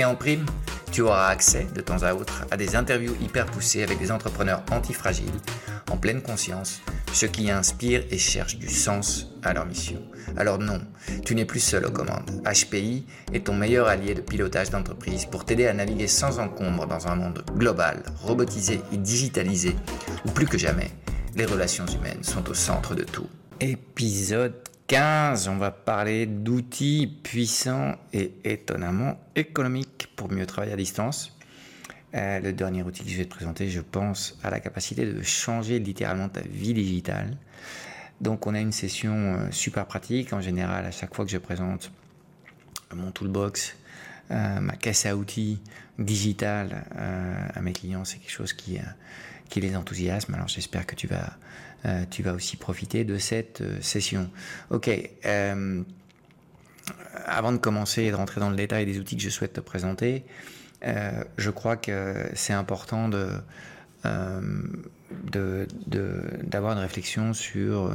Et en prime, tu auras accès de temps à autre à des interviews hyper poussées avec des entrepreneurs antifragiles, en pleine conscience, ceux qui inspirent et cherchent du sens à leur mission. Alors non, tu n'es plus seul aux commandes. HPI est ton meilleur allié de pilotage d'entreprise pour t'aider à naviguer sans encombre dans un monde global, robotisé et digitalisé, où plus que jamais, les relations humaines sont au centre de tout. Épisode 15, on va parler d'outils puissants et étonnamment économiques pour mieux travailler à distance. Euh, le dernier outil que je vais te présenter, je pense, a la capacité de changer littéralement ta vie digitale. Donc on a une session euh, super pratique. En général, à chaque fois que je présente mon toolbox, euh, ma caisse à outils digitale à mes clients, c'est quelque chose qui les enthousiasme. Alors j'espère que tu vas euh, tu vas aussi profiter de cette euh, session. Ok. Euh, avant de commencer et de rentrer dans le détail des outils que je souhaite te présenter, je crois que c'est important de, d'avoir une réflexion sur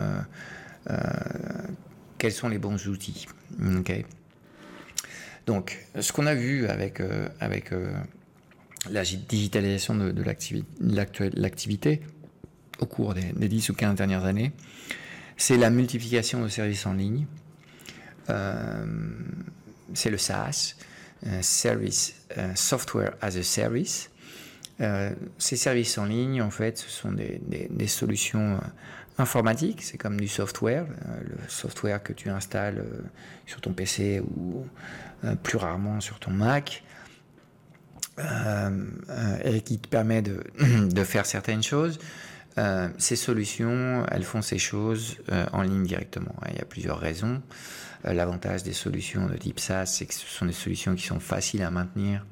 quels sont les bons outils. Ok. Donc, ce qu'on a vu avec, la digitalisation de l'activité, au cours des, 10 ou 15 dernières années, c'est la multiplication de services en ligne. Euh, c'est le SaaS, euh, euh, Software as a Service. ces services en ligne, en fait, ce sont des, solutions informatiques. C'est comme du software, le software que tu installes sur ton PC ou plus rarement sur ton Mac. et qui te permet de faire certaines choses. Euh, ces solutions, elles font ces choses euh, en ligne directement. Il y a plusieurs raisons. Euh, l'avantage des solutions de type SaaS, c'est que ce sont des solutions qui sont faciles à maintenir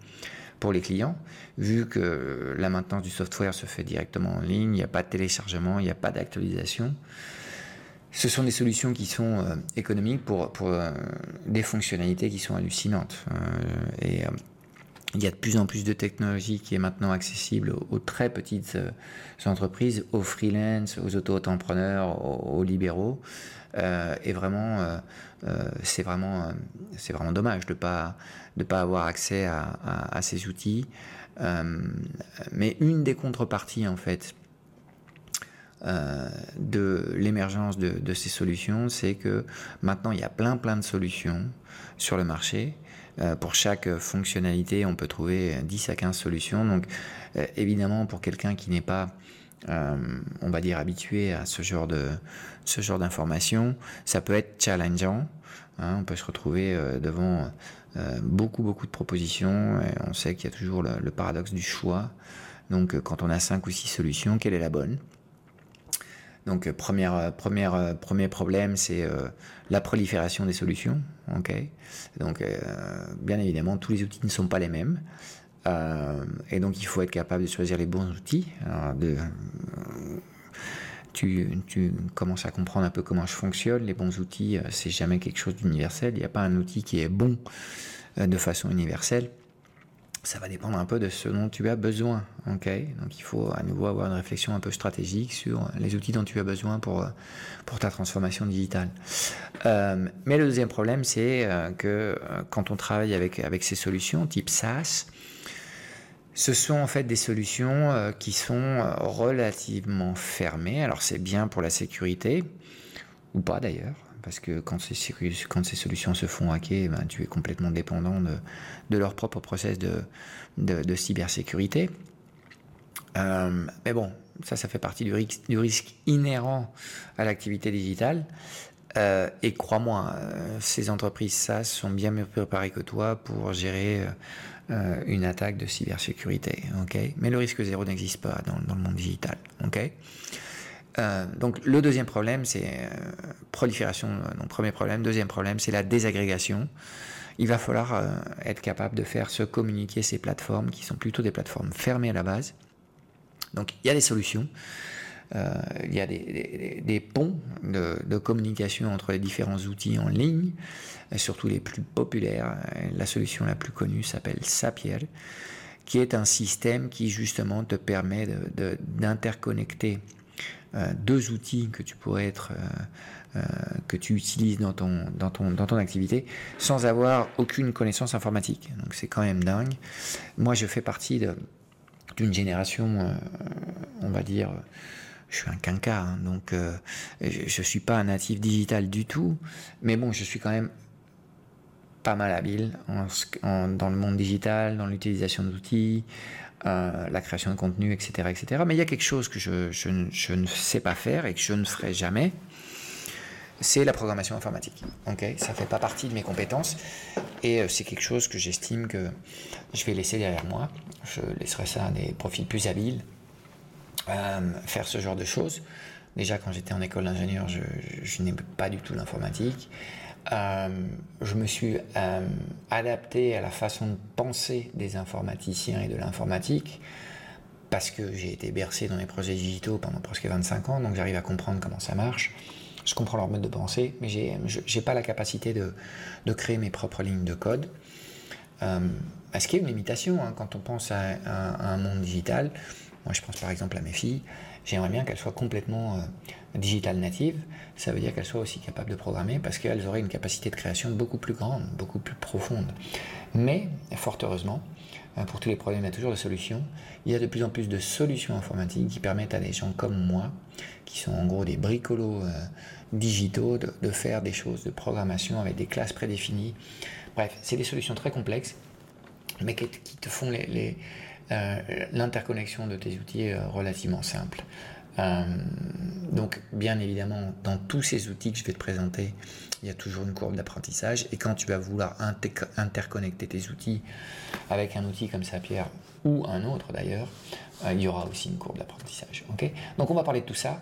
pour les clients, vu que la maintenance du software se fait directement en ligne, il n'y a pas de téléchargement, il n'y a pas d'actualisation. Ce sont des solutions qui sont économiques pour, des fonctionnalités qui sont hallucinantes. et il y a de plus en plus de technologies qui est maintenant accessible aux, très petites euh, entreprises, aux freelance, aux auto-entrepreneurs, aux, libéraux. Euh, et vraiment, euh, c'est vraiment, vraiment dommage de pas de pas avoir accès à, ces outils. mais une des contreparties en fait de l'émergence de, de, ces solutions, c'est que maintenant il y a plein plein de solutions sur le marché pour chaque fonctionnalité, on peut trouver 10 à 15 solutions. Donc, euh, évidemment, pour quelqu'un qui n'est pas, euh, on va dire, habitué à ce genre de ce genre d'informations, ça peut être challengeant. Hein. on peut se retrouver devant beaucoup beaucoup de propositions. On sait qu'il y a toujours le, le, paradoxe du choix. Donc, quand on a 5 ou 6 solutions, quelle est la bonne? Donc, première, première, premier problème, c'est la prolifération des solutions. Donc euh, bien évidemment tous les outils ne sont pas les mêmes euh, et donc il faut être capable de choisir les bons outils. de, tu, commences à comprendre un peu comment je fonctionne. Les bons outils, euh, c'est jamais quelque chose d'universel. Il n'y a pas un outil qui est bon de façon universelle ça va dépendre un peu de ce dont tu as besoin. ok? Donc il faut à nouveau avoir une réflexion un peu stratégique sur les outils dont tu as besoin pour, pour ta transformation digitale. Euh, mais le deuxième problème, c'est euh, que euh, quand on travaille avec, avec ces solutions type SaaS, ce sont en fait des solutions qui sont relativement fermées. Alors c'est bien pour la sécurité, ou pas d'ailleurs parce que quand ces, solutions se font hacker, ben, tu es complètement dépendant de, de leur propre process de, cybersécurité. mais bon, ça, ça fait partie du risque, inhérent à l'activité digitale. Euh, et crois-moi, euh, ces entreprises SaaS sont bien mieux préparées que toi pour gérer euh, une attaque de cybersécurité. Okay Mais le risque zéro n'existe pas dans, dans, le monde digital. Okay donc le deuxième problème, c'est prolifération. Donc premier problème. Deuxième problème, c'est la désagrégation. Il va falloir être capable de faire se communiquer ces plateformes qui sont plutôt des plateformes fermées à la base. Donc il y a des solutions. Euh, il y a des, ponts de, communication entre les différents outils en ligne, surtout les plus populaires. La solution la plus connue s'appelle Sapier, qui est un système qui justement te permet d'interconnecter euh, deux outils que tu pourrais être euh, que tu utilises dans ton, dans, ton, dans ton activité sans avoir aucune connaissance informatique. Donc c'est quand même dingue. Moi je fais partie d'une génération, on va dire, je suis un quinca, hein, donc euh, je ne suis pas un natif digital du tout, mais bon, je suis quand même pas mal habile dans le monde digital, dans l'utilisation d'outils, euh, la création de contenu, etc., etc. Mais il y a quelque chose que je, ne sais pas faire et que je ne ferai jamais, c'est la programmation informatique. Ok, ça fait pas partie de mes compétences et euh, c'est quelque chose que j'estime que je vais laisser derrière moi. Je laisserai ça à des profils plus habiles faire ce genre de choses. Déjà, quand j'étais en école d'ingénieur, je, je n'aimais pas du tout l'informatique. Euh, je me suis euh, adapté à la façon de penser des informaticiens et de l'informatique parce que j'ai été bercé dans les projets digitaux pendant presque 25 ans, donc j'arrive à comprendre comment ça marche. Je comprends leur mode de pensée, mais j'ai n'ai pas la capacité de, créer mes propres lignes de code. Euh, ce qui est une limitation hein, quand on pense à, à, un monde digital. Moi, je pense par exemple à mes filles. J'aimerais bien qu'elles soient complètement euh, digital natives. Ça veut dire qu'elles soient aussi capables de programmer parce qu'elles auraient une capacité de création beaucoup plus grande, beaucoup plus profonde. Mais, fort heureusement, euh, pour tous les problèmes, il y a toujours des solutions. Il y a de plus en plus de solutions informatiques qui permettent à des gens comme moi, qui sont en gros des bricolos euh, digitaux, de, faire des choses de programmation avec des classes prédéfinies. Bref, c'est des solutions très complexes, mais qui, te font euh, l'interconnexion de tes outils relativement simple. Euh, donc, bien évidemment, dans tous ces outils que je vais te présenter, il y a toujours une courbe d'apprentissage. Et quand tu vas vouloir interconnecter tes outils avec un outil comme Sapier ou un autre d'ailleurs, il y aura aussi une courbe d'apprentissage. donc, on va parler de tout ça.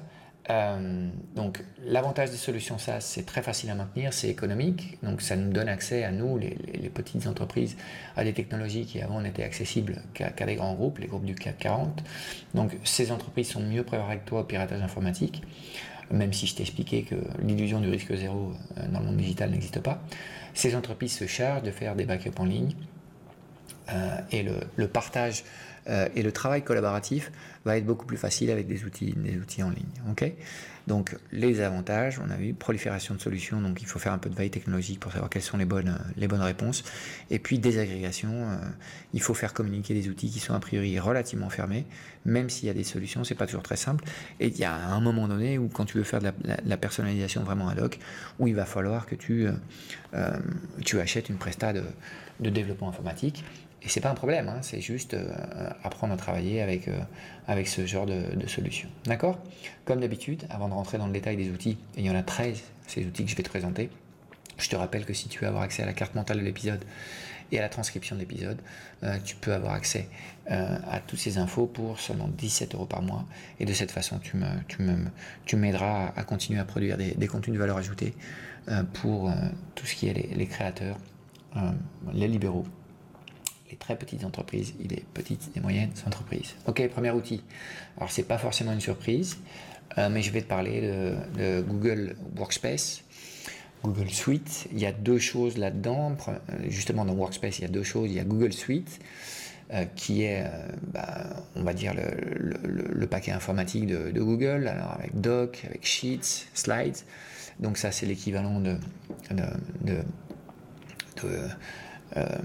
Euh, donc l'avantage des solutions SaaS, c'est très facile à maintenir, c'est économique, donc ça nous donne accès à nous, les, petites entreprises, à des technologies qui avant n'étaient accessibles qu'à des grands groupes, les groupes du CAC 40. Donc ces entreprises sont mieux préparées que toi au piratage informatique, même si je t'ai expliqué que l'illusion du risque zéro euh, dans le monde digital n'existe pas. Ces entreprises se chargent de faire des backups en ligne euh, et le partage euh, et le travail collaboratif va être beaucoup plus facile avec des outils, des outils en ligne. ok? Donc les avantages, on a vu prolifération de solutions, donc il faut faire un peu de veille technologique pour savoir quelles sont les bonnes, les bonnes réponses. Et puis désagrégation, euh, il faut faire communiquer des outils qui sont a priori relativement fermés, même s'il y a des solutions, c'est pas toujours très simple. Et il y a un moment donné où quand tu veux faire de la, personnalisation vraiment ad hoc, où il va falloir que tu, euh, tu achètes une presta de, de développement informatique et c'est pas un problème, hein, c'est juste euh, apprendre à travailler avec, euh, avec ce genre de, solution. D'accord? Comme d'habitude, avant de rentrer dans le détail des outils, et il y en a 13, ces outils que je vais te présenter, je te rappelle que si tu veux avoir accès à la carte mentale de l'épisode et à la transcription de l'épisode, euh, tu peux avoir accès à toutes ces infos pour seulement 17 euros par mois. Et de cette façon, tu, me, tu, me, tu m'aideras à continuer à produire des, des contenus de valeur ajoutée pour tout ce qui est les créateurs, les libéraux très petites entreprises et les petites et moyennes entreprises. Ok, premier outil. Alors c'est pas forcément une surprise, euh, mais je vais te parler de, Google Workspace. Google Suite, il y a deux choses là-dedans. Justement, dans Workspace, il y a deux choses. Il y a Google Suite, euh, qui est, euh, bah, on va dire, le, paquet informatique de, Google, alors avec Doc, avec Sheets, Slides. Donc ça, c'est l'équivalent de, euh,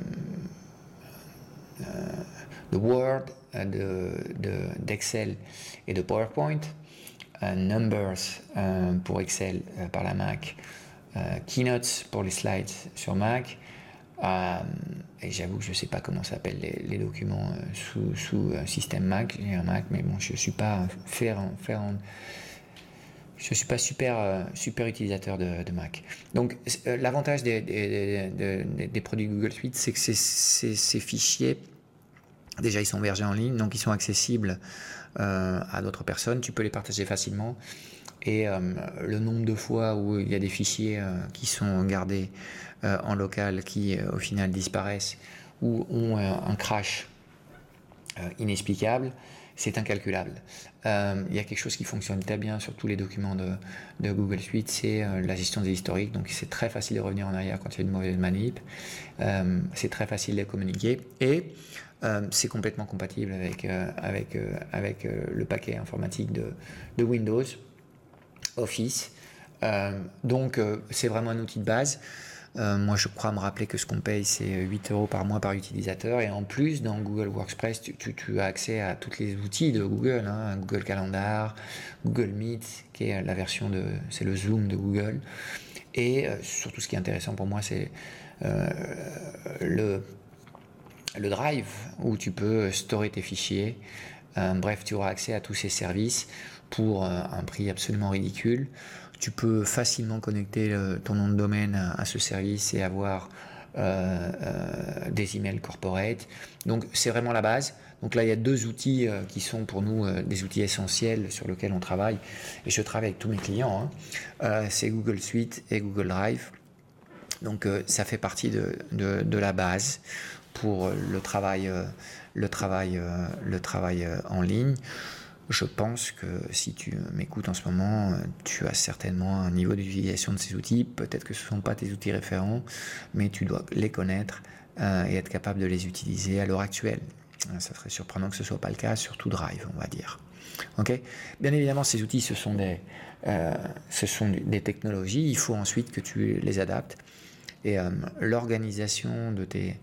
de Word, euh, d'Excel et de PowerPoint, euh, Numbers pour Excel par la Mac, Keynotes pour les slides sur Mac, et j'avoue que je ne sais pas comment s'appellent les, documents sous, sous système Mac. J'ai un Mac, mais bon, je ne suis pas faire, faire je suis pas super, super utilisateur de, Mac. Donc l'avantage des, des, produits Google Suite, c'est que ces fichiers Déjà, ils sont hébergés en ligne, donc ils sont accessibles euh, à d'autres personnes. Tu peux les partager facilement. Et euh, le nombre de fois où il y a des fichiers euh, qui sont gardés en local, qui au final disparaissent ou ont un crash inexplicable, c'est incalculable. il y a quelque chose qui fonctionne très bien sur tous les documents de, Google Suite, c'est la gestion des historiques. Donc c'est très facile de revenir en arrière quand il y a une mauvaise manip. c'est très facile de communiquer. Et euh, c'est complètement compatible avec, euh, euh, le paquet informatique de Windows, Office. donc c'est vraiment un outil de base. Moi, je crois me rappeler que ce qu'on paye, c'est 8 euros par mois par utilisateur. Et en plus, dans Google Workspace, tu, as accès à tous les outils de Google, hein, Google Calendar, Google Meet, qui est la version de, c'est le Zoom de Google. Et surtout, ce qui est intéressant pour moi, c'est le le Drive, où tu peux storer tes fichiers. Euh, bref, tu auras accès à tous ces services pour euh, un prix absolument ridicule. Tu peux facilement connecter ton nom de domaine à, ce service et avoir euh, des emails corporate. Donc c'est vraiment la base. Donc là, il y a deux outils qui sont pour nous des outils essentiels sur lesquels on travaille. Et je travaille avec tous mes clients. Hein. c'est Google Suite et Google Drive. Donc ça fait partie de, de la base pour le travail, euh, le travail, euh, le travail euh, en ligne. Je pense que si tu m'écoutes en ce moment, tu as certainement un niveau d'utilisation de ces outils. Peut-être que ce ne sont pas tes outils référents, mais tu dois les connaître et être capable de les utiliser à l'heure actuelle. Ça serait surprenant que ce ne soit pas le cas, surtout Drive, on va dire. Ok? Bien évidemment, ces outils, ce sont, des, ce sont des technologies. Il faut ensuite que tu les adaptes. Et l'organisation de tes,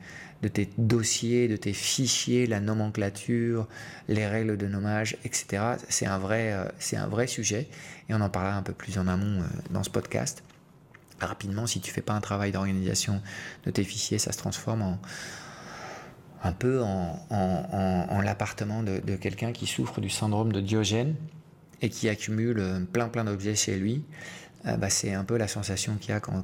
de tes dossiers, de tes fichiers, la nomenclature, les règles de nommage, etc. C'est un, vrai, euh, c'est un vrai sujet et on en parlera un peu plus en amont euh, dans ce podcast. Rapidement, si tu fais pas un travail d'organisation de tes fichiers, ça se transforme en, un peu en, l'appartement de, de quelqu'un qui souffre du syndrome de Diogène et qui accumule euh, plein plein d'objets chez lui euh, bah, c'est un peu la sensation qu'il y a quand,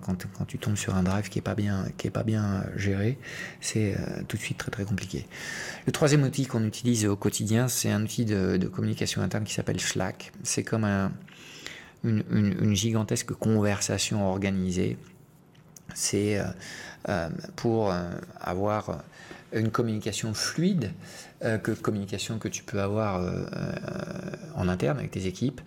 tu tombes sur un drive qui n'est pas bien, pas bien géré. C'est euh, tout de suite très très compliqué. Le troisième outil qu'on utilise au quotidien, c'est un outil de, communication interne qui s'appelle Slack. C'est comme un, une, une, gigantesque conversation organisée. C'est euh, pour avoir une communication fluide, que communication que tu peux avoir en interne avec tes équipes,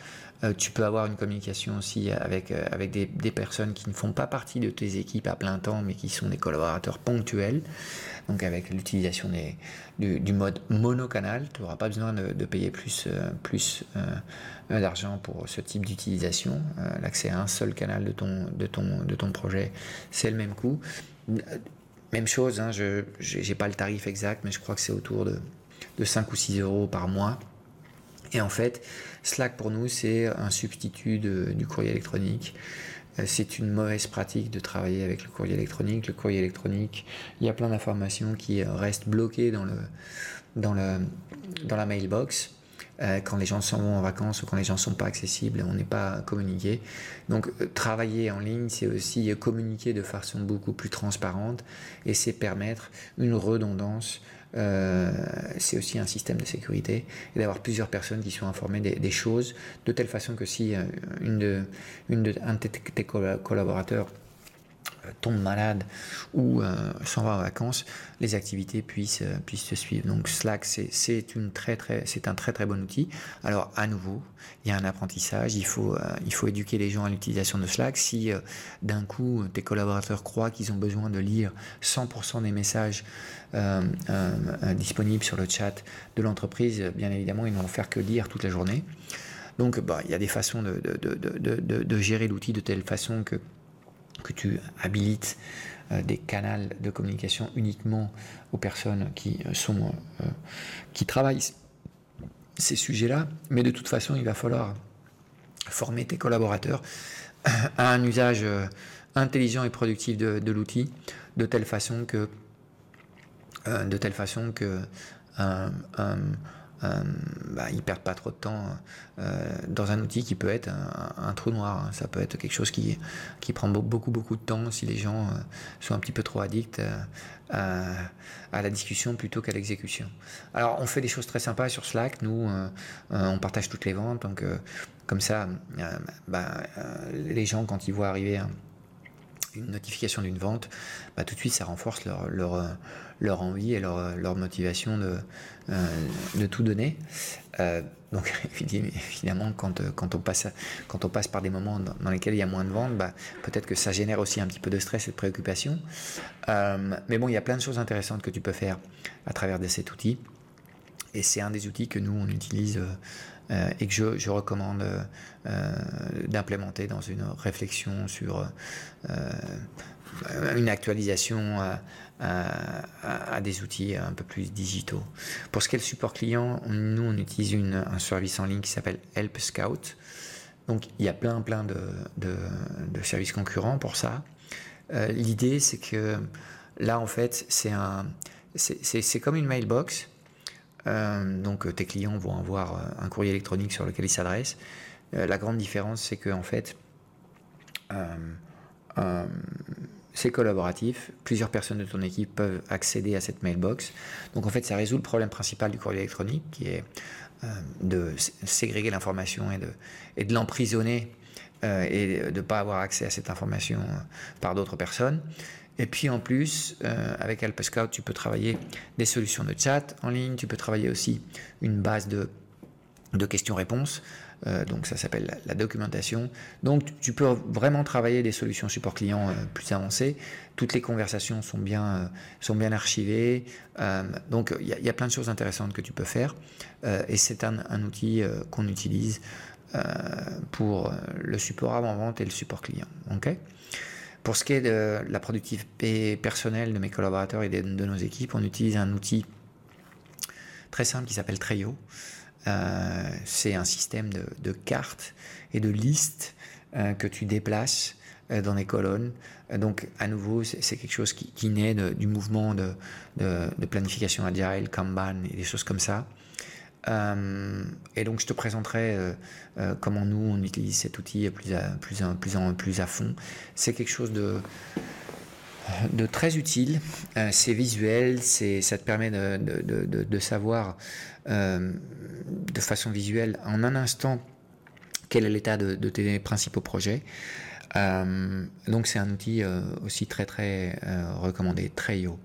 euh, tu peux avoir une communication aussi avec, euh, avec des, personnes qui ne font pas partie de tes équipes à plein temps, mais qui sont des collaborateurs ponctuels. Donc avec l'utilisation du, du, mode monocanal, tu n'auras pas besoin de, payer plus, euh, plus d'argent pour ce type d'utilisation. L'accès à un seul canal de ton, de ton, de ton projet, c'est le même coût. Même chose, hein, je n'ai pas le tarif exact, mais je crois que c'est autour de, de 5 ou 6 euros par mois. Et en fait, Slack pour nous, c'est un substitut du courrier électronique. Euh, c'est une mauvaise pratique de travailler avec le courrier électronique. Le courrier électronique, il y a plein d'informations qui restent bloquées dans, le, dans, le, dans la mailbox. Euh, quand les gens sont en vacances ou quand les gens ne sont pas accessibles, on n'est pas communiqué. Donc euh, travailler en ligne, c'est aussi communiquer de façon beaucoup plus transparente et c'est permettre une redondance euh, c'est aussi un système de sécurité et d'avoir plusieurs personnes qui sont informées des, choses de telle façon que si euh, une de, une de, un de tes collaborateurs tombe malade ou euh, s'en va en vacances, les activités puissent, euh, puissent se suivre. Donc Slack, c'est un très très bon outil. Alors à nouveau, il y a un apprentissage, il faut, éduquer les gens à l'utilisation de Slack. Si d'un coup tes collaborateurs croient qu'ils ont besoin de lire 100% des messages disponibles sur le chat de l'entreprise, bien évidemment, ils n'ont faire que lire toute la journée. Donc bah, il y a des façons de gérer l'outil de telle façon que que tu habilites euh, des canaux de communication uniquement aux personnes qui euh, sont euh, qui travaillent ces sujets-là, mais de toute façon, il va falloir former tes collaborateurs à un usage intelligent et productif de, l'outil. de telle façon que de telle façon que euh, bah, ils perdent pas trop de temps euh, dans un outil qui peut être un, trou noir. Ça peut être quelque chose qui, qui prend beaucoup beaucoup de temps si les gens euh, sont un petit peu trop addicts à, à, la discussion plutôt qu'à l'exécution. Alors on fait des choses très sympas sur Slack. Nous, on partage toutes les ventes, donc comme ça, bah, les gens quand ils voient arriver une notification d'une vente, bah, tout de suite ça renforce leur, leur, leur envie et leur, leur motivation de, euh, de tout donner. Euh, donc évidemment, quand, quand, on passe, quand on passe par des moments dans, lesquels il y a moins de ventes, bah, peut-être que ça génère aussi un petit peu de stress et de préoccupation. Euh, mais bon, il y a plein de choses intéressantes que tu peux faire à travers cet outil. Et c'est un des outils que nous, on utilise euh, et que je, recommande euh, d'implémenter dans une réflexion sur euh, une actualisation à, des outils un peu plus digitaux. Pour ce qui est le support client, nous on utilise une, un service en ligne qui s'appelle Help Scout. Donc il y a plein plein de, services concurrents pour ça. L'idée c'est que là en fait c'est un c'est comme une mailbox donc euh, tes clients vont avoir euh, un courrier électronique sur lequel ils s'adressent. la grande différence, c'est que en fait, c'est collaboratif. Plusieurs personnes de ton équipe peuvent accéder à cette mailbox. Donc en fait, ça résout le problème principal du courrier électronique, qui est de ségréger l'information et de l'emprisonner et de ne pas avoir accès à cette information par d'autres personnes. Et puis en plus, euh, avec Help Scout, tu peux travailler des solutions de chat en ligne, tu peux travailler aussi une base de, questions-réponses, euh, donc ça s'appelle la, documentation. Donc tu peux vraiment travailler des solutions support client euh, plus avancées. Toutes les conversations sont bien, sont bien archivées. donc il y, a plein de choses intéressantes que tu peux faire. et c'est un, outil qu'on utilise pour le support avant-vente et le support client. ok? Pour ce qui est de la productivité personnelle de mes collaborateurs et de, nos équipes, on utilise un outil très simple qui s'appelle Treyo. Euh, c'est un système de, cartes et de listes euh, que tu déplaces euh, dans des colonnes. donc, à nouveau, c'est quelque chose qui, naît du mouvement de, planification agile, Kanban et des choses comme ça. Euh, et donc je te présenterai euh, euh, comment nous on utilise cet outil plus à, plus plus plus à fond. C'est quelque chose de, de très utile. c'est visuel, ça te permet de, de, de savoir de façon visuelle en un instant quel est l'état de, tes principaux projets. Euh, donc c'est un outil euh, aussi très très euh, recommandé, très haut.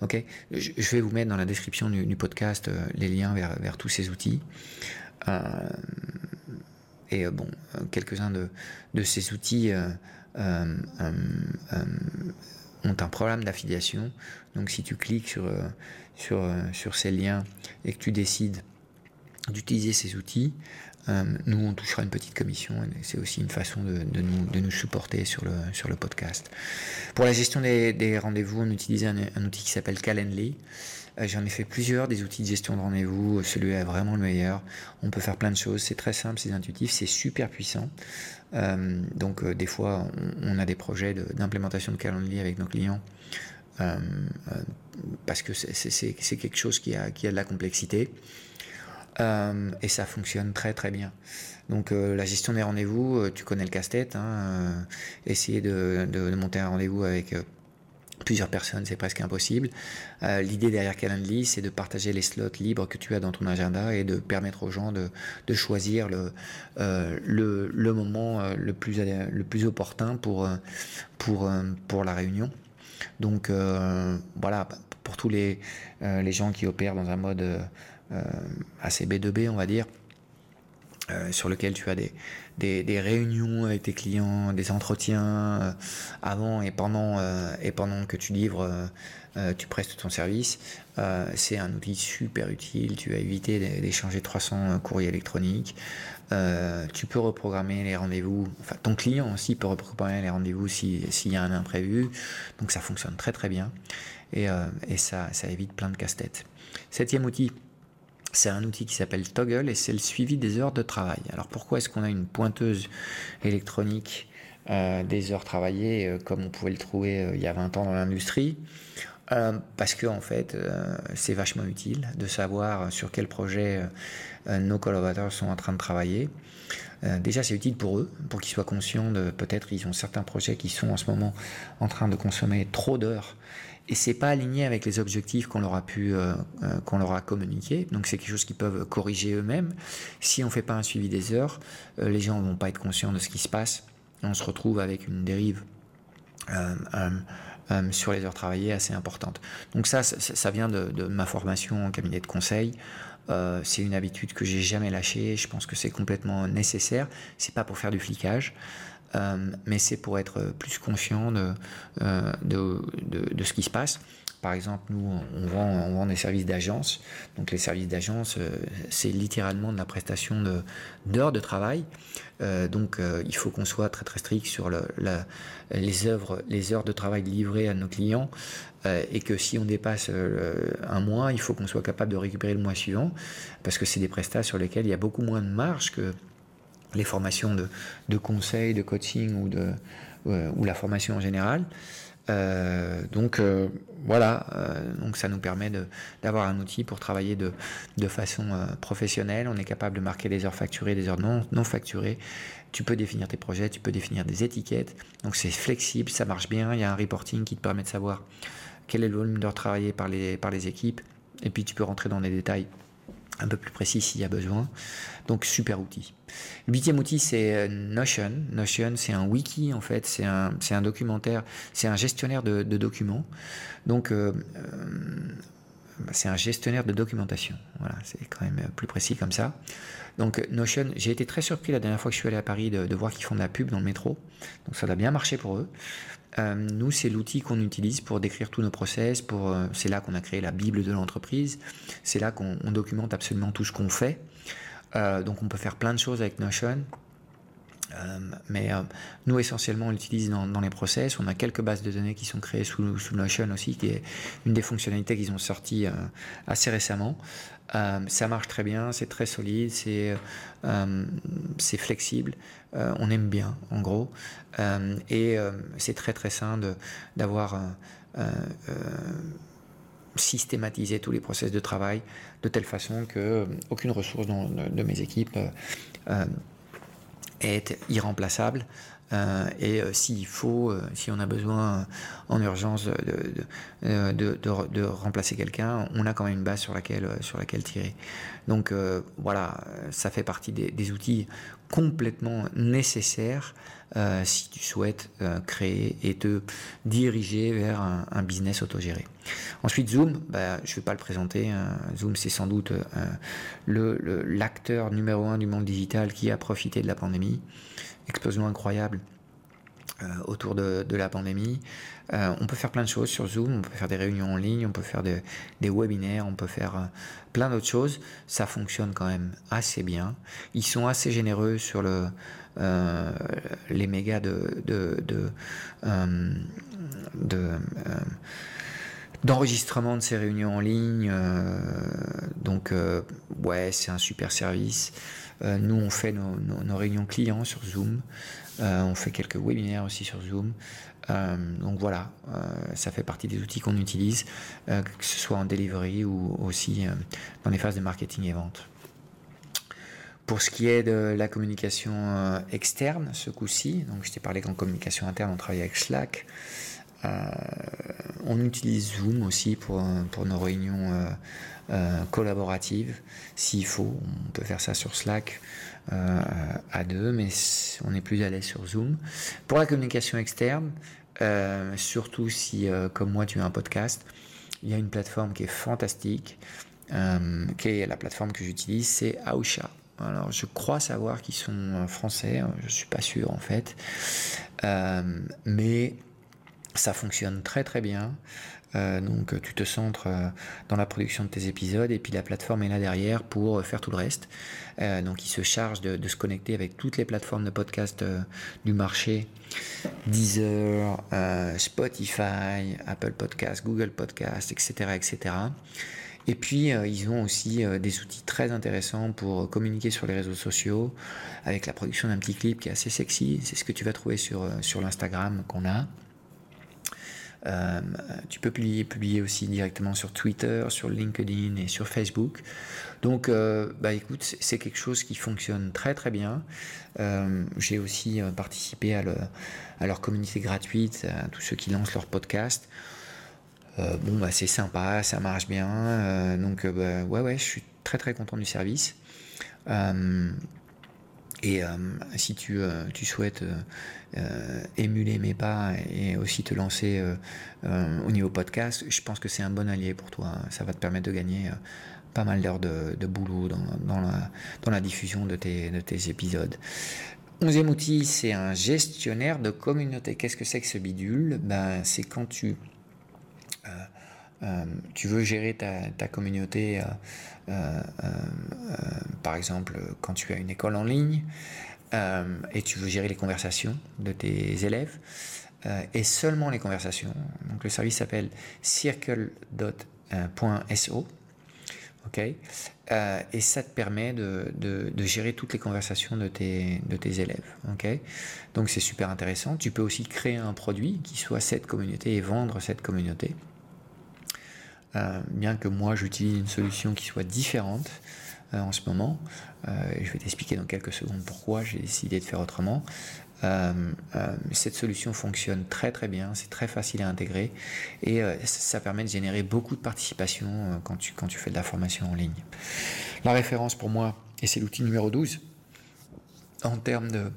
Ok, je, vais vous mettre dans la description du, podcast les liens vers, tous ces outils. et bon, quelques-uns de, ces outils ont un programme d'affiliation. Donc si tu cliques sur, sur, sur ces liens et que tu décides d'utiliser ces outils, nous, on touchera une petite commission. C'est aussi une façon de, nous, de, nous, supporter sur le, sur le podcast. Pour la gestion des, des rendez-vous, on utilise un, outil qui s'appelle Calendly. Euh, j'en ai fait plusieurs des outils de gestion de rendez-vous. Celui-là est vraiment le meilleur. On peut faire plein de choses. C'est très simple, c'est intuitif, c'est super puissant. Euh, donc, des fois, on, a des projets d'implémentation de, Calendly avec nos clients. parce que c'est quelque chose qui a, qui a de la complexité. Euh, et ça fonctionne très très bien. Donc euh, la gestion des rendez-vous, euh, tu connais le casse-tête. Hein, essayer de, monter un rendez-vous avec plusieurs personnes, c'est presque impossible. L'idée derrière Calendly, c'est de partager les slots libres que tu as dans ton agenda et de permettre aux gens de, choisir le, moment le plus, opportun pour, la réunion. Donc voilà, pour tous les, gens qui opèrent dans un mode assez B2B, on va dire. Euh, sur lequel tu as des, réunions avec tes clients, des entretiens euh, avant et pendant, et pendant que tu livres, tu prestes ton service. c'est un outil super utile. Tu vas éviter d'échanger 300 courriers électroniques. tu peux reprogrammer les rendez-vous. Enfin, ton client aussi peut reprogrammer les rendez-vous s'il y a un imprévu. Donc ça fonctionne très très bien. Et, et ça, ça évite plein de casse-têtes. Septième outil, c'est un outil qui s'appelle Toggle et c'est le suivi des heures de travail. Alors pourquoi est-ce qu'on a une pointeuse électronique des heures travaillées comme on pouvait le trouver il y a 20 ans dans l'industrie? parce que en fait, c'est vachement utile de savoir sur quel projet nos collaborateurs sont en train de travailler. déjà, c'est utile pour eux, pour qu'ils soient conscients de peut-être ils ont certains projets qui sont en ce moment en train de consommer trop d'heures et c'est pas aligné avec les objectifs qu'on leur a pu euh, euh, qu'on leur a communiqué. Donc c'est quelque chose qu'ils peuvent corriger eux-mêmes. Si on fait pas un suivi des heures, euh, les gens vont pas être conscients de ce qui se passe. on se retrouve avec une dérive sur les heures travaillées assez importante. Donc ça, ça, vient de, de, ma formation en cabinet de conseil. c'est une habitude que j'ai jamais lâchée. Je pense que c'est complètement nécessaire. C'est pas pour faire du flicage. Euh, mais c'est pour être plus conscient de, euh, de, de, ce qui se passe. Par exemple, nous, on vend, on vend des services d'agence. Donc, les services d'agence, euh, c'est littéralement de la prestation d'heures de, travail. donc, il faut qu'on soit très très strict sur les, œuvres, les heures de travail livrées à nos clients. et que si on dépasse un mois, il faut qu'on soit capable de récupérer le mois suivant. Parce que c'est des prestats sur lesquels il y a beaucoup moins de marge que les formations de, de conseil, de coaching ou, de, euh, la formation en général. Euh, donc euh, voilà, ça nous permet d'avoir un outil pour travailler de, façon professionnelle. On est capable de marquer des heures facturées, des heures non, facturées. Tu peux définir tes projets, tu peux définir des étiquettes. Donc c'est flexible, ça marche bien. Il y a un reporting qui te permet de savoir quel est le volume d'heures travaillées les, par les équipes. Et puis tu peux rentrer dans les détails un peu plus précis s'il y a besoin. Donc super outil. Le huitième outil c'est euh, Notion. Notion c'est un wiki en fait, c'est un, un documentaire, c'est un gestionnaire de, documents. Donc euh, euh, c'est un gestionnaire de documentation. Voilà, c'est quand même plus précis comme ça. Donc Notion, j'ai été très surpris la dernière fois que je suis allé à Paris de, de voir qu'ils font de la pub dans le métro. Donc ça a bien marché pour eux. Euh, nous, c'est l'outil qu'on utilise pour décrire tous nos process. Euh, c'est là qu'on a créé la Bible de l'entreprise. C'est là qu'on documente absolument tout ce qu'on fait. Euh, donc, on peut faire plein de choses avec Notion. mais nous, essentiellement, on l'utilise dans, les process. On a quelques bases de données qui sont créées sous, sous Notion aussi, qui est une des fonctionnalités qu'ils ont sorties assez récemment. Euh, ça marche très bien, c'est très solide, c'est euh, flexible, euh, on aime bien en gros, et c'est très très sain d'avoir systématisé tous les process de travail de telle façon que aucune ressource de mes équipes est irremplaçable. Euh, et euh, s'il faut, euh, si on a besoin en urgence de, remplacer quelqu'un, on a quand même une base sur laquelle, sur laquelle tirer. Donc voilà, ça fait partie des, outils complètement nécessaires si tu souhaites créer et te diriger vers un, business autogéré. Ensuite, Zoom, bah, je ne vais pas le présenter. Hein. Zoom, c'est sans doute l'acteur numéro un du monde digital qui a profité de la pandémie explosion incroyable euh, autour de, la pandémie. Euh, on peut faire plein de choses sur Zoom, on peut faire des réunions en ligne, on peut faire des, webinaires, on peut faire euh, plein d'autres choses. Ça fonctionne quand même assez bien. Ils sont assez généreux sur le, les mégas de, de, d'enregistrement de ces réunions en ligne. donc, ouais, c'est un super service. Euh, nous, on fait nos, réunions clients sur Zoom. Euh, on fait quelques webinaires aussi sur Zoom. Euh, donc voilà, ça fait partie des outils qu'on utilise, que ce soit en delivery ou aussi dans les phases de marketing et vente. Pour ce qui est de la communication externe, ce coup-ci, donc je t'ai parlé qu'en communication interne, on travaille avec Slack. On utilise Zoom aussi pour, pour nos réunions euh, collaborative. S'il faut, on peut faire ça sur Slack euh, à deux, mais on est plus à l'aise sur Zoom. Pour la communication externe, euh, surtout si, comme moi, tu as un podcast, il y a une plateforme qui est fantastique, qui est la plateforme que j'utilise, c'est Ausha. Alors, je crois savoir qu'ils sont français, hein, je suis pas sûr en fait, mais ça fonctionne très très bien. Euh, donc tu te centres euh, dans la production de tes épisodes et puis la plateforme est là derrière pour euh, faire tout le reste. donc il se charge de, se connecter avec toutes les plateformes de podcast du marché, Deezer, Spotify, Apple Podcast, Google Podcast, etc., etc. Et puis, ils ont aussi des outils très intéressants pour communiquer sur les réseaux sociaux, avec la production d'un petit clip qui est assez sexy. C'est ce que tu vas trouver sur, sur l'Instagram qu'on a. Euh, tu peux publier, publier, aussi directement sur Twitter, sur LinkedIn et sur Facebook. Donc, euh, bah écoute, c'est quelque chose qui fonctionne très très bien. Euh, j'ai aussi participé à, leur communauté gratuite, à tous ceux qui lancent leur podcast. bon, bah c'est sympa, ça marche bien. donc, bah, ouais, ouais, je suis très très content du service. Et euh, si tu, euh, souhaites euh, émuler mes pas et aussi te lancer au niveau podcast, je pense que c'est un bon allié pour toi. Ça va te permettre de gagner pas mal d'heures de, boulot dans, la, diffusion de tes, de tes épisodes. Onzième outil, c'est un gestionnaire de communauté. Qu'est-ce que c'est que ce bidule? Ben, C'est quand tu, veux gérer ta, communauté par exemple, quand tu as une école en ligne et tu veux gérer les conversations de tes élèves, et seulement les conversations. Donc le service s'appelle circle.so. ok et ça te permet de, gérer toutes les conversations de tes, de tes élèves. ok Donc c'est super intéressant. Tu peux aussi créer un produit qui soit cette communauté et vendre cette communauté. Euh, bien que moi j'utilise une solution qui soit différente euh, en ce moment. Euh, je vais t'expliquer dans quelques secondes pourquoi j'ai décidé de faire autrement. cette solution fonctionne très très bien, c'est très facile à intégrer et ça permet de générer beaucoup de participation quand, tu, quand tu fais de la formation en ligne. La référence pour moi, et c'est l'outil numéro 12, en termes de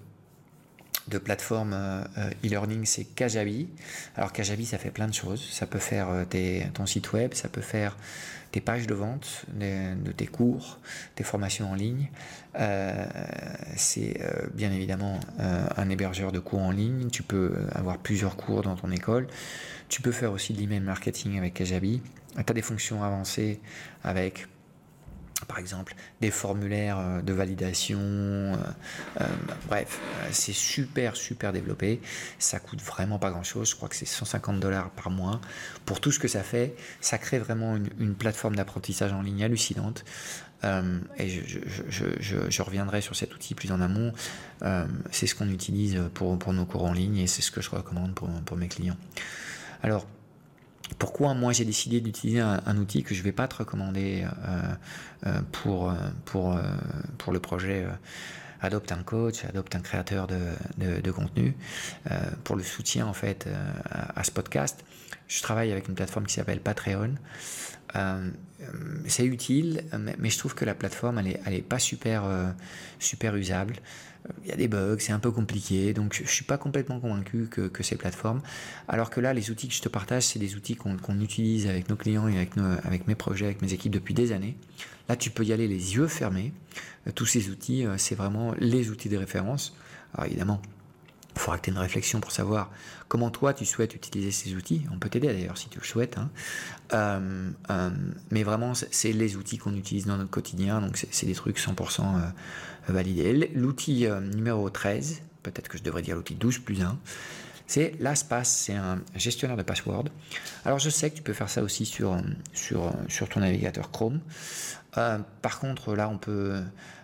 de plateforme euh, euh, e-learning, c'est Kajabi. Alors Kajabi, ça fait plein de choses. Ça peut faire euh, ton site web, ça peut faire tes pages de vente de, tes cours, tes formations en ligne. c'est bien évidemment un hébergeur de cours en ligne. Tu peux avoir plusieurs cours dans ton école. Tu peux faire aussi de l'email marketing avec Kajabi. Tu as des fonctions avancées avec par exemple des formulaires euh, de validation, euh, euh, bref, c'est super super développé, ça coûte vraiment pas grand chose, je crois que c'est 150 dollars par mois. Pour tout ce que ça fait, ça crée vraiment une, plateforme d'apprentissage en ligne hallucinante. et je, reviendrai sur cet outil plus en amont. c'est ce qu'on utilise pour, pour nos cours en ligne et c'est ce que je recommande pour, pour mes clients. Alors, pourquoi moi j'ai décidé d'utiliser un, outil que je ne vais pas te recommander euh, euh, pour, euh, pour, le projet Adopte un coach, adopte un créateur de, de, contenu, pour le soutien en fait à, ce podcast. Je travaille avec une plateforme qui s'appelle Patreon. c'est utile, mais, je trouve que la plateforme elle est, elle est pas super, super usable il y a des bugs, c'est un peu compliqué, donc je ne suis pas complètement convaincu que, ces plateformes. Alors que là, les outils que je te partage, c'est des outils qu'on utilise avec nos clients et avec, mes projets, avec mes équipes depuis des années. Là, tu peux y aller les yeux fermés. Euh, tous ces outils, euh, c'est vraiment les outils de référence. Alors évidemment, il faudra que tu aies une réflexion pour savoir comment toi tu souhaites utiliser ces outils. On peut t'aider d'ailleurs si tu le souhaites. Hein. Euh, mais vraiment, c'est les outils qu'on utilise dans notre quotidien. Donc c'est des trucs 100% euh, validés. L'outil numéro 13, peut-être que je devrais dire l'outil 12 plus 1, c'est LastPass, c'est un gestionnaire de password. Alors je sais que tu peux faire ça aussi sur, sur, sur ton navigateur Chrome. par contre, là, on peut,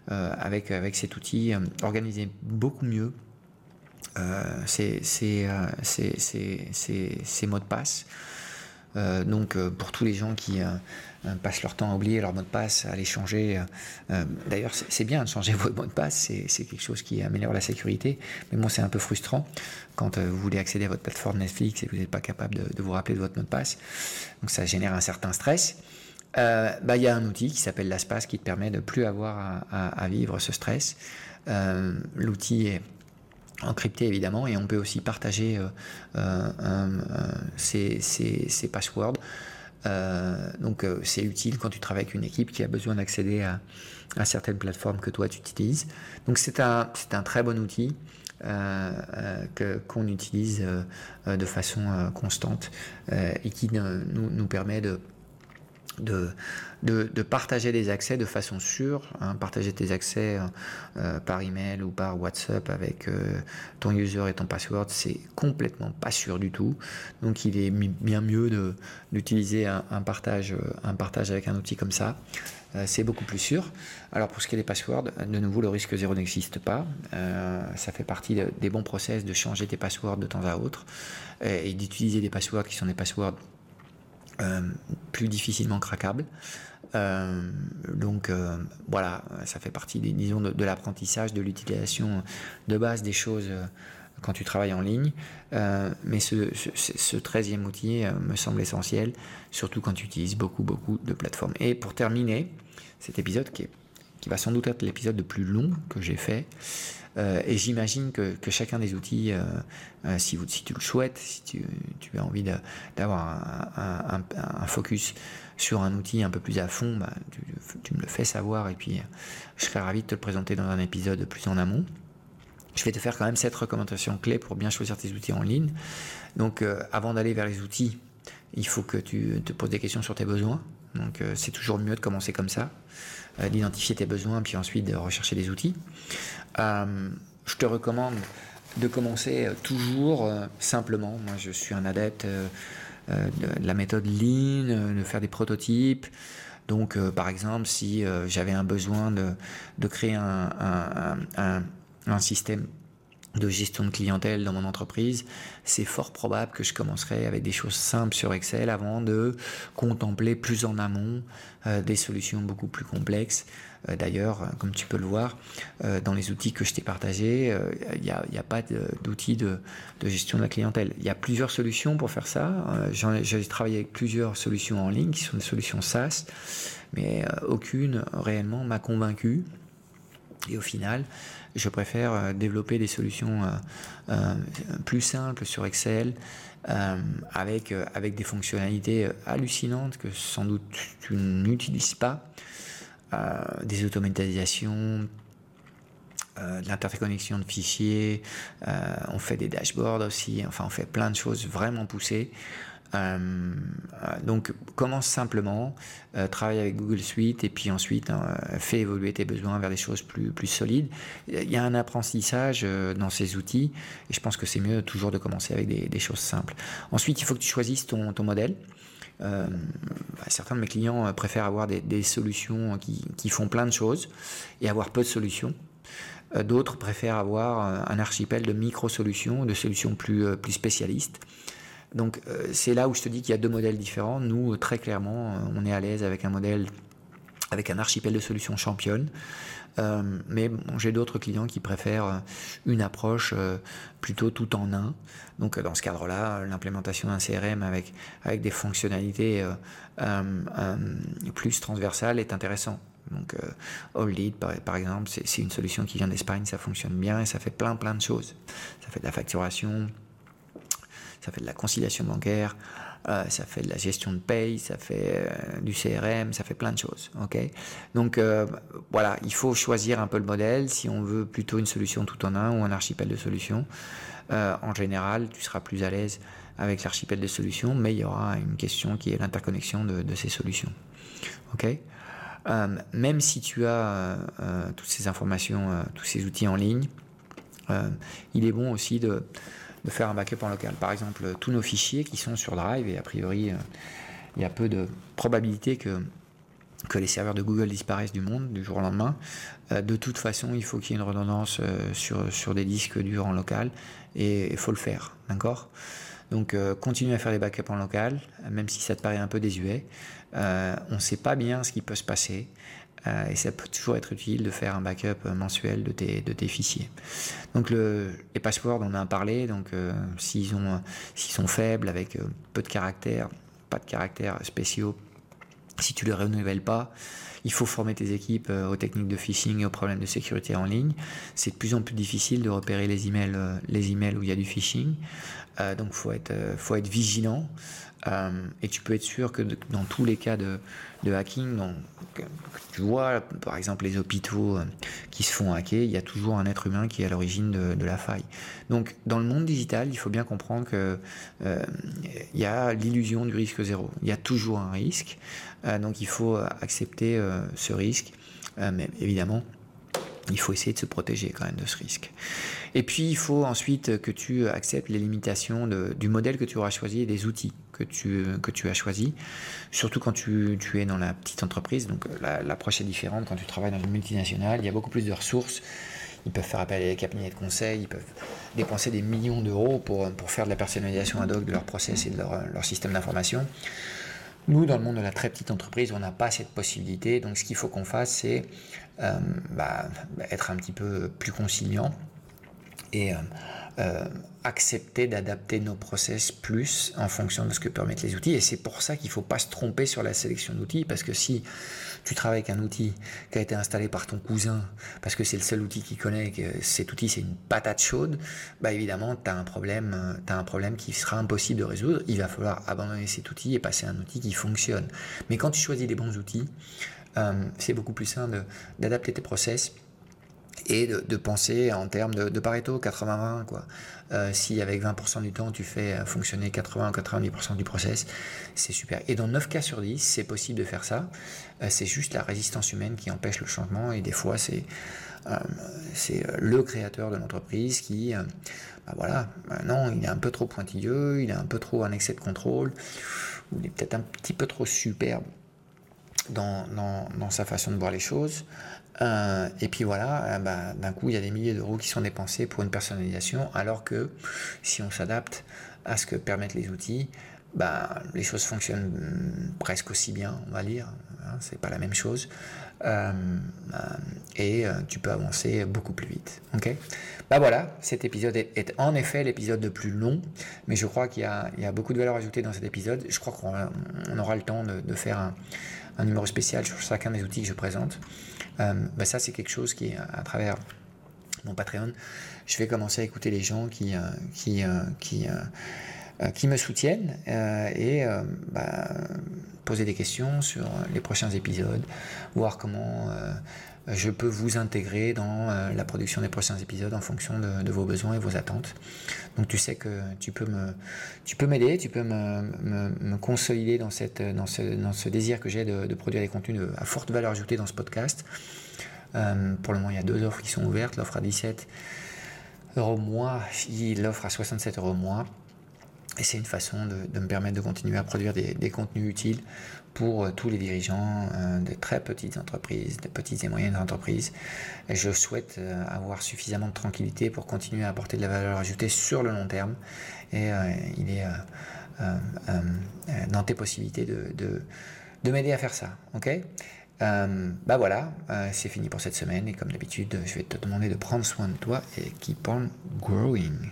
avec, cet outil, organiser beaucoup mieux euh, ces, mots de passe. Euh, donc euh, pour tous les gens qui passent leur temps à oublier leur mot de passe, à les changer, d'ailleurs c'est bien de changer votre mot de passe, c'est quelque chose qui améliore la sécurité, mais moi c'est un peu frustrant quand vous voulez accéder à votre plateforme Netflix et que vous n'êtes pas capable de, vous rappeler de votre mot de passe, donc ça génère un certain stress. Bah, il y a un outil qui s'appelle l'ASPAS qui te permet de plus avoir à vivre ce stress. L'outil est encrypté évidemment et on peut aussi partager euh, euh, ces, passwords. Euh, donc c'est utile quand tu travailles avec une équipe qui a besoin d'accéder à, certaines plateformes que toi tu utilises. Donc c'est un, un très bon outil que, qu'on utilise de façon constante et qui nous, nous permet de, de, de, partager des accès de façon sûre, hein, partager tes accès euh, euh, par email ou par WhatsApp avec euh, ton user et ton password, c'est complètement pas sûr du tout. Donc il est bien mieux d'utiliser un, partage, un partage avec un outil comme ça. c'est beaucoup plus sûr. Alors pour ce qui est des passwords, de nouveau le risque zéro n'existe pas. ça fait partie des bons process de changer tes passwords de temps à autre et d'utiliser des passwords qui sont des passwords plus difficilement craquable. Euh, donc euh, voilà, ça fait partie des, disons, de, l'apprentissage, de l'utilisation de base des choses quand tu travailles en ligne. mais ce, ce, 13e outil me semble essentiel, surtout quand tu utilises beaucoup, beaucoup de plateformes. Et pour terminer cet épisode, qui, est, qui va sans doute être l'épisode le plus long que j'ai fait, euh, et j'imagine que, chacun des outils, euh, euh, si, vous, si tu le souhaites, si tu, as envie d'avoir un, focus sur un outil un peu plus à fond, bah, tu, me le fais savoir et puis je serai ravi de te le présenter dans un épisode plus en amont. Je vais te faire quand même cette recommandation clé pour bien choisir tes outils en ligne. Donc avant d'aller vers les outils, il faut que tu te poses des questions sur tes besoins. Donc c'est toujours mieux de commencer comme ça. Euh, d'identifier tes besoins, puis ensuite de rechercher des outils. Euh, je te recommande de commencer euh, toujours simplement. Moi, je suis un adepte de la méthode Lean, de faire des prototypes. Donc, par exemple, si j'avais un besoin de, créer un, système de gestion de clientèle dans mon entreprise, c'est fort probable que je commencerai avec des choses simples sur Excel avant de contempler plus en amont euh, des solutions beaucoup plus complexes. Euh, d'ailleurs, comme tu peux le voir, euh, dans les outils que je t'ai partagés, il n'y a, pas d'outils de, de, gestion de la clientèle. Il y a plusieurs solutions pour faire ça. J'ai travaillé avec plusieurs solutions en ligne qui sont des solutions SaaS, mais aucune réellement m'a convaincu. Et au final, je préfère euh, développer des solutions euh, euh, plus simples sur Excel, avec, avec des fonctionnalités hallucinantes que sans doute tu n'utilises pas, des automatisations, de l'interconnexion de fichiers, on fait des dashboards aussi, enfin on fait plein de choses vraiment poussées. Euh, donc commence simplement, euh, travaille avec Google Suite et puis ensuite hein, fais évoluer tes besoins vers des choses plus, plus solides. Il y a un apprentissage euh, dans ces outils et je pense que c'est mieux toujours de commencer avec des, choses simples. Ensuite, il faut que tu choisisses ton, ton modèle. Bah, certains de mes clients préfèrent avoir des, solutions qui, qui, font plein de choses et avoir peu de solutions. D'autres préfèrent avoir un archipel de micro-solutions, de solutions plus, plus spécialistes. Donc euh, c'est là où je te dis qu'il y a deux modèles différents. Nous, très clairement, euh, on est à l'aise avec un modèle avec un archipel de solutions championnes. Euh, mais j'ai d'autres clients qui préfèrent une approche plutôt tout en un. Donc dans ce cadre-là, l'implémentation d'un CRM avec, avec des fonctionnalités plus transversales est intéressant. Donc All Lead par exemple, c'est une solution qui vient d'Espagne, ça fonctionne bien et ça fait plein plein de choses. Ça fait de la facturation, ça fait de la conciliation bancaire, euh, ça fait de la gestion de paye, ça fait euh, du CRM, ça fait plein de choses. Donc euh, voilà, il faut choisir un peu le modèle si on veut plutôt une solution tout en un ou un archipel de solutions. en général, tu seras plus à l'aise avec l'archipel de solutions, mais il y aura une question qui est l'interconnexion de, de, ces solutions. Même si tu as toutes ces informations, tous ces outils en ligne, il est bon aussi de, de faire un backup en local. Par exemple, tous nos fichiers qui sont sur Drive, et a priori, euh, il y a peu de probabilité que, que les serveurs de Google disparaissent du monde du jour au lendemain. Euh, de toute façon, il faut qu'il y ait une redondance euh, sur, sur des disques durs en local, et il faut le faire, d'accord? Donc continue à faire des backups en local, même si ça te paraît un peu désuet. on ne sait pas bien ce qui peut se passer. Euh, et ça peut toujours être utile de faire un backup mensuel de tes, fichiers. Donc le, les passwords, on en a parlé, donc euh, s'ils ont s'ils sont faibles avec euh, peu de caractères, pas de caractères spéciaux, si tu les renouvelles pas, Il faut former tes équipes aux techniques de phishing et aux problèmes de sécurité en ligne. C'est de plus en plus difficile de repérer les emails, où il y a du phishing. donc faut faut être vigilant. Euh, et tu peux être sûr que dans tous les cas de, hacking, donc, tu vois par exemple les hôpitaux euh, qui se font hacker, il y a toujours un être humain qui est à l'origine de, la faille. Donc dans le monde digital, il faut bien comprendre qu'il euh, y a l'illusion du risque zéro. Il y a toujours un risque, donc il faut accepter ce risque. mais évidemment, il faut essayer de se protéger quand même de ce risque. Et puis, il faut ensuite que tu acceptes les limitations du modèle que tu auras choisi et des outils que tu, que tu as choisis, surtout quand tu, es dans la petite entreprise. Donc, l'approche est différente quand tu travailles dans une multinationale. Il y a beaucoup plus de ressources. Ils peuvent faire appel à des cabinets de conseil, ils peuvent dépenser des millions d'euros pour, pour faire de la personnalisation ad hoc de leur process et de leur, leur système d'information. Nous, dans le monde de la très petite entreprise, on n'a pas cette possibilité. Donc, ce qu'il faut qu'on fasse, c'est euh, bah, être un petit peu plus conciliant et euh, euh, accepter d'adapter nos process plus en fonction de ce que permettent les outils. Et c'est pour ça qu'il ne faut pas se tromper sur la sélection d'outils, parce que si tu travailles avec un outil qui a été installé par ton cousin, parce que c'est le seul outil qu'il connaît, que cet outil c'est une patate chaude, bah évidemment tu as un problème, as un problème qui sera impossible de résoudre. Il va falloir abandonner cet outil et passer à un outil qui fonctionne. Mais quand tu choisis les bons outils, euh, c'est beaucoup plus simple d'adapter tes process et de, penser en termes de, Pareto 80-20 quoi. Euh, si avec 20% du temps tu fais fonctionner 80 90% du process, c'est super. Et dans 9 cas sur 10, c'est possible de faire ça. Euh, c'est juste la résistance humaine qui empêche le changement et des fois c'est c'est le créateur de l'entreprise qui bah voilà, non, il est un peu trop pointilleux, il est un peu trop en excès de contrôle, ou il est peut-être un petit peu trop superbe dans, sa façon de voir les choses. Euh, et puis voilà, euh, bah, d'un coup, il y a des milliers d'euros qui sont dépensés pour une personnalisation, alors que si on s'adapte à ce que permettent les outils, bah, les choses fonctionnent presque aussi bien, on va dire. Hein, c'est pas la même chose. Euh, et tu peux avancer beaucoup plus vite. Ok? Bah voilà, cet épisode est, en effet l'épisode le plus long, mais je crois qu'il y, a beaucoup de valeur ajoutée dans cet épisode. Je crois qu'on aura le temps de faire un, un numéro spécial sur chacun des outils que je présente. Euh, bah, ça, c'est quelque chose qui, à travers mon Patreon, je vais commencer à écouter les gens qui, euh, qui, euh, qui, qui me soutiennent et bah, poser des questions sur les prochains épisodes, voir comment je peux vous intégrer dans euh, la production des prochains épisodes en fonction de, vos besoins et vos attentes. Donc tu sais que tu peux me, tu peux m'aider, tu peux me, consolider dans, cette, dans, ce, dans ce désir que j'ai de, produire des contenus à forte valeur ajoutée dans ce podcast. Euh, pour le moment, il y a deux offres qui sont ouvertes. L'offre à 17 euros mois, l'offre à 67 euros mois. Et c'est une façon de, me permettre de continuer à produire des, contenus utiles pour euh, tous les dirigeants euh, de très petites entreprises, de petites et moyennes entreprises. Et je souhaite euh, avoir suffisamment de tranquillité pour continuer à apporter de la valeur ajoutée sur le long terme. Et il est dans tes possibilités de, de, m'aider à faire ça. Ok? Bah voilà, c'est fini pour cette semaine et comme d'habitude, je vais te demander de prendre soin de toi et keep on growing.